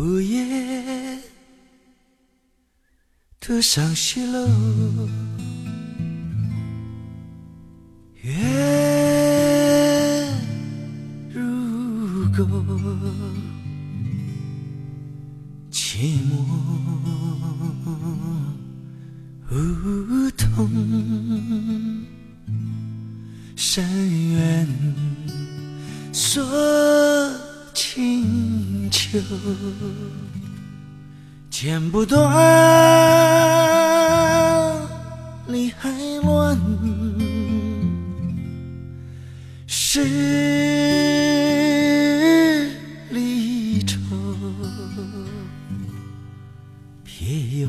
午夜多伤西楼，月如钩，寂寞梧桐，深渊锁清秋，剪不断，理还乱，是离愁，别有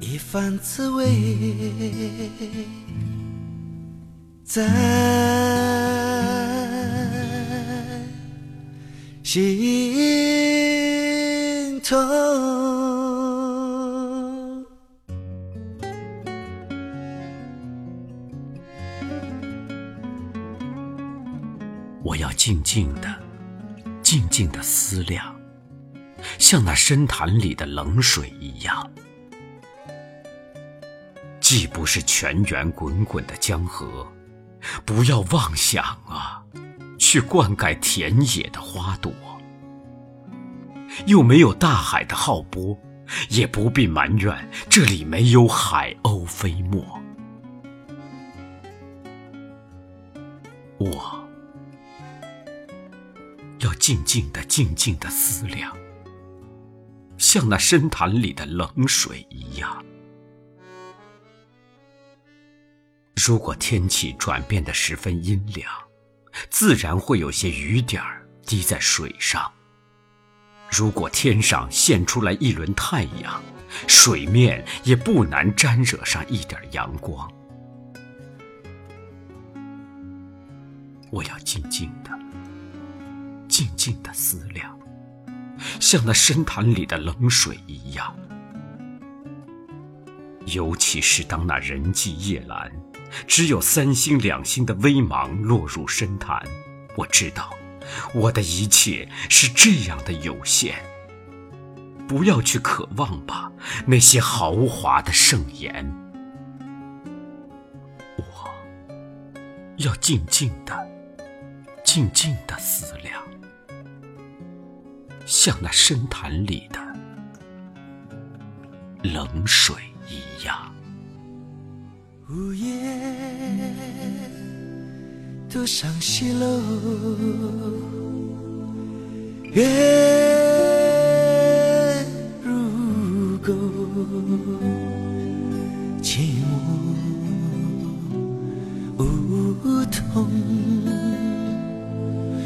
一番滋味。在心疼。我要静静的、静静的思量，像那深潭里的冷水一样，既不是泉源滚滚的江河，不要妄想啊，去灌溉田野的花朵；又没有大海的浩波，也不必埋怨这里没有海鸥飞沫。我。要静静的、静静的思量，像那深潭里的冷水一样。如果天气转变的十分阴凉，自然会有些雨点儿滴在水上。如果天上现出来一轮太阳，水面也不难沾惹上一点阳光。我要静静的。静静的思量，像那深潭里的冷水一样。尤其是当那人迹夜阑，只有三星两星的微芒落入深潭，我知道，我的一切是这样的有限。不要去渴望吧，那些豪华的盛宴。我要静静的、静静的思量。像那深潭里的冷水。午夜独上西楼，月如钩，寂寞梧桐，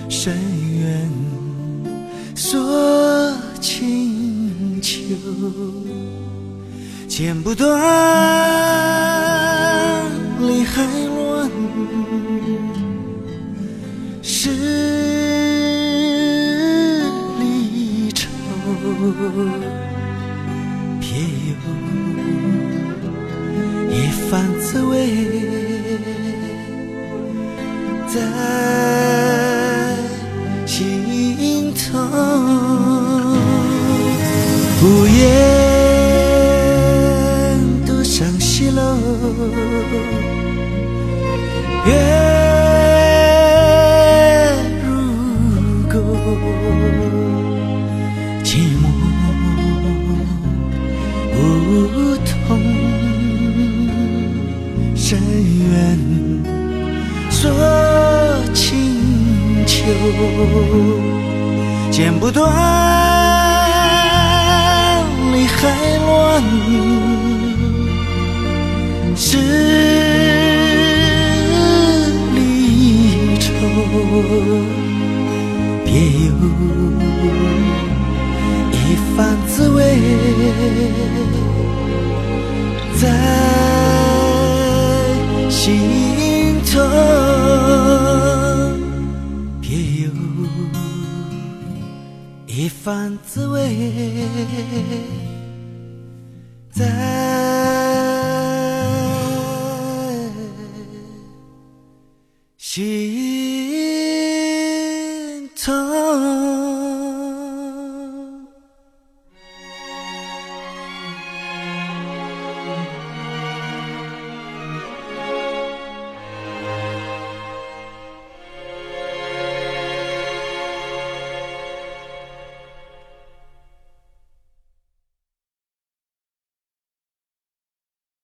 深渊。锁清秋，剪不断，理还乱，十里愁，别有一番滋味，在心头。午夜独上西楼，月如钩，寂寞梧桐，深渊锁清秋，剪不断。理还乱，是一番滋味在心头别有一番滋味。在心头